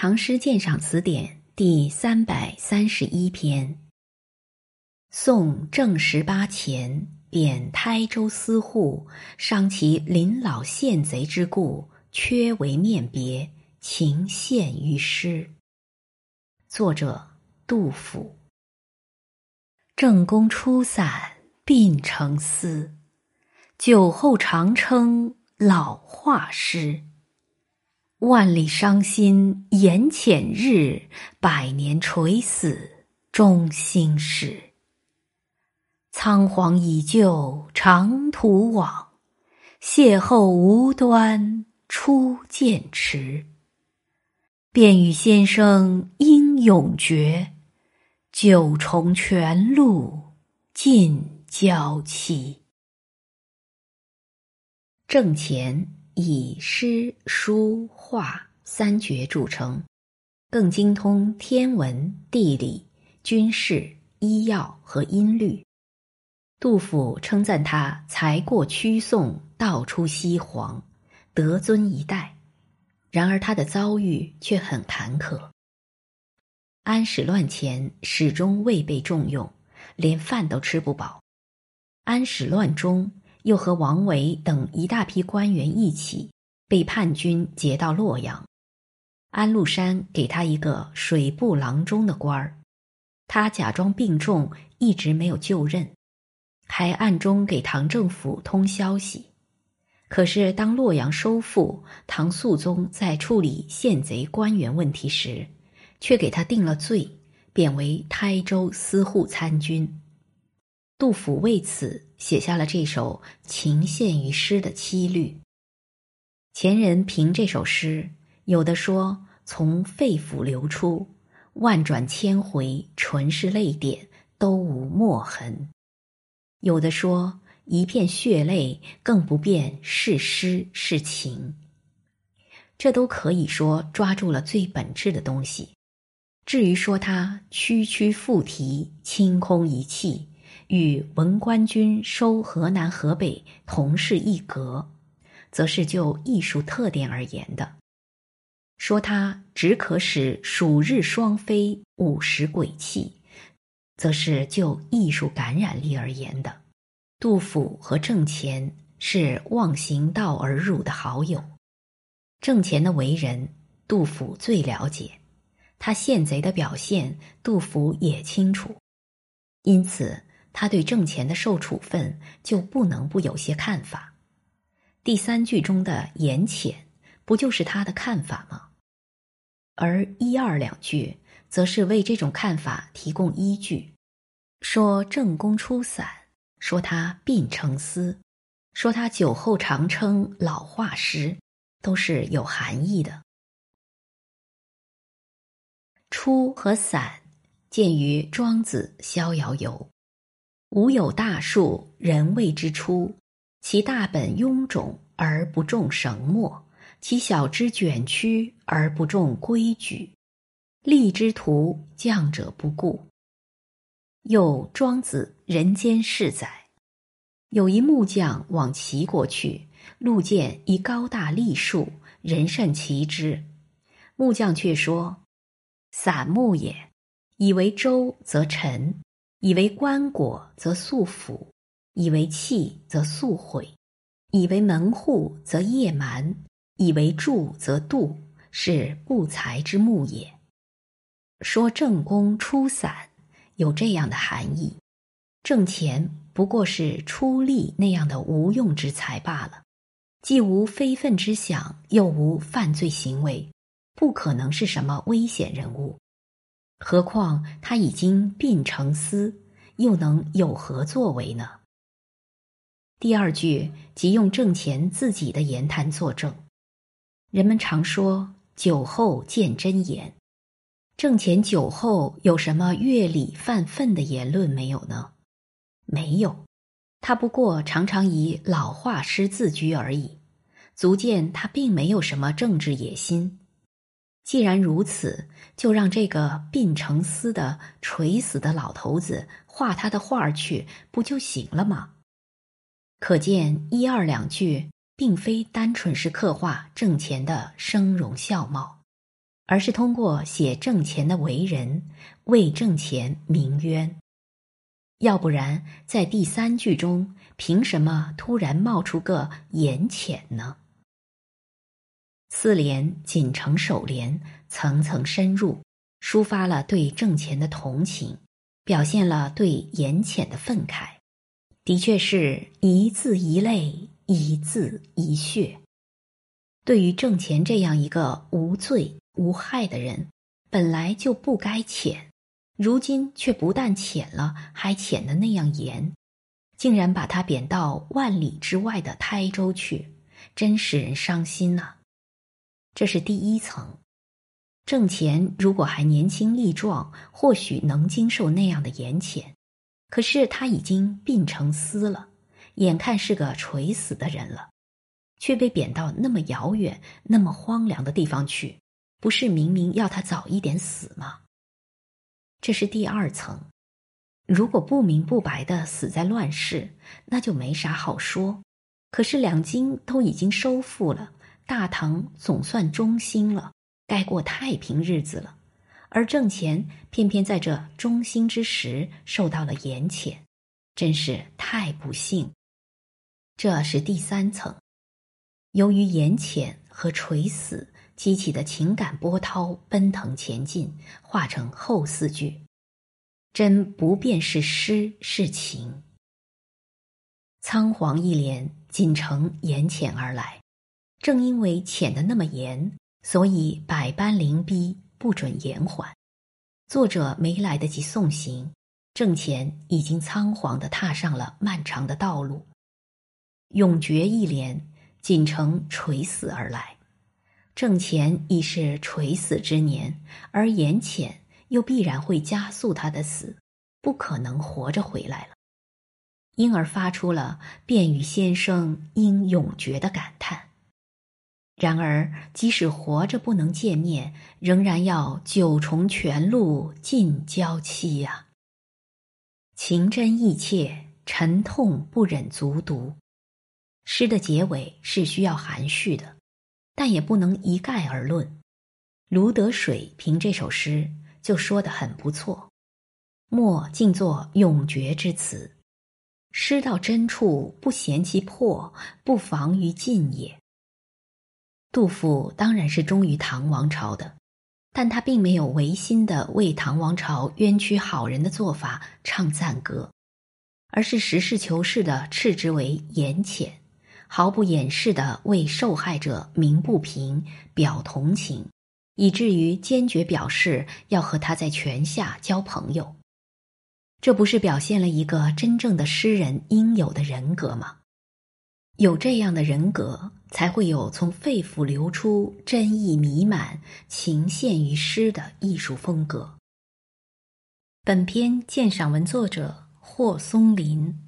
唐诗鉴赏词典》第三百三十一篇。宋正十八前，贬台州司户，伤其临老献贼之故，缺为面别，情献于诗。作者：杜甫。正宫出散鬓成丝，酒后常称老画师。万里伤心眼浅日，百年垂死中心事。仓皇已就长途往，邂逅无端初见迟。便与先生应永诀，九重泉路尽娇妻。正钱。以诗、书、画三绝著称，更精通天文、地理、军事、医药和音律。杜甫称赞他才过曲宋，道出西皇，德尊一代。然而他的遭遇却很坎坷。安史乱前，始终未被重用，连饭都吃不饱。安史乱中。又和王维等一大批官员一起被叛军劫到洛阳，安禄山给他一个水部郎中的官儿，他假装病重，一直没有就任，还暗中给唐政府通消息。可是当洛阳收复，唐肃宗在处理献贼官员问题时，却给他定了罪，贬为台州司户参军。杜甫为此写下了这首情陷于诗的凄律。前人评这首诗，有的说从肺腑流出，万转千回，纯是泪点，都无墨痕；有的说一片血泪，更不辨是诗是情。这都可以说抓住了最本质的东西。至于说它区区附题，清空一气。与文官军收河南河北同是一格，则是就艺术特点而言的；说它只可使暑日双飞，午时鬼泣，则是就艺术感染力而言的。杜甫和郑虔是忘行道而入的好友，郑虔的为人，杜甫最了解；他献贼的表现，杜甫也清楚，因此。他对挣钱的受处分就不能不有些看法。第三句中的“言浅”不就是他的看法吗？而一二两句则是为这种看法提供依据，说郑公出散，说他鬓成丝，说他酒后常称老画师，都是有含义的。出和散，见于《庄子·逍遥游》。吾有大树，人谓之出。其大本臃肿而不重绳墨，其小枝卷曲而不重规矩。立之徒，将者不顾。又庄子《人间世》载，有一木匠往齐国去，路见一高大栗树，人甚奇之。木匠却说：“散木也，以为舟则沉。”以为棺椁则速腐，以为器则速毁，以为门户则夜蛮，以为柱则杜，是不才之木也。说正宫出散，有这样的含义：挣钱不过是出力那样的无用之才罢了，既无非分之想，又无犯罪行为，不可能是什么危险人物。何况他已经鬓成丝，又能有何作为呢？第二句即用郑乾自己的言谈作证。人们常说酒后见真言，郑乾酒后有什么越礼犯分的言论没有呢？没有，他不过常常以老画师自居而已，足见他并没有什么政治野心。既然如此，就让这个鬓成丝的垂死的老头子画他的画去，不就行了吗？可见一二两句并非单纯是刻画挣钱的声容笑貌，而是通过写郑钱的为人，为郑钱鸣冤。要不然，在第三句中，凭什么突然冒出个严浅呢？四联紧成首联，层层深入，抒发了对郑钱的同情，表现了对严浅的愤慨，的确是一字一泪，一字一血。对于郑钱这样一个无罪无害的人，本来就不该遣。如今却不但浅了，还浅的那样严，竟然把他贬到万里之外的台州去，真使人伤心呐！这是第一层。郑乾如果还年轻力壮，或许能经受那样的严谴，可是他已经病成丝了，眼看是个垂死的人了，却被贬到那么遥远、那么荒凉的地方去，不是明明要他早一点死吗？这是第二层，如果不明不白的死在乱世，那就没啥好说。可是两京都已经收复了，大唐总算中兴了，该过太平日子了。而郑乾偏偏在这中兴之时受到了严谴，真是太不幸。这是第三层，由于严谴和垂死。激起的情感波涛奔腾前进，化成后四句，真不便是诗是情。仓皇一连仅承严浅而来，正因为浅的那么严，所以百般凌逼，不准延缓。作者没来得及送行，郑乾已经仓皇的踏上了漫长的道路。永绝一连仅承垂死而来。郑乾已是垂死之年，而严浅又必然会加速他的死，不可能活着回来了，因而发出了“便与先生应永绝”的感叹。然而，即使活着不能见面，仍然要九重泉路尽娇妻呀。情真意切，沉痛不忍卒读。诗的结尾是需要含蓄的。但也不能一概而论。卢德水凭这首诗就说得很不错，莫尽作永绝之词。诗到真处，不嫌其破，不妨于尽也。杜甫当然是忠于唐王朝的，但他并没有违心的为唐王朝冤屈好人的做法唱赞歌，而是实事求是的斥之为严浅。毫不掩饰的为受害者鸣不平、表同情，以至于坚决表示要和他在泉下交朋友。这不是表现了一个真正的诗人应有的人格吗？有这样的人格，才会有从肺腑流出、真意弥漫、情陷于诗的艺术风格。本篇鉴赏文作者霍松林。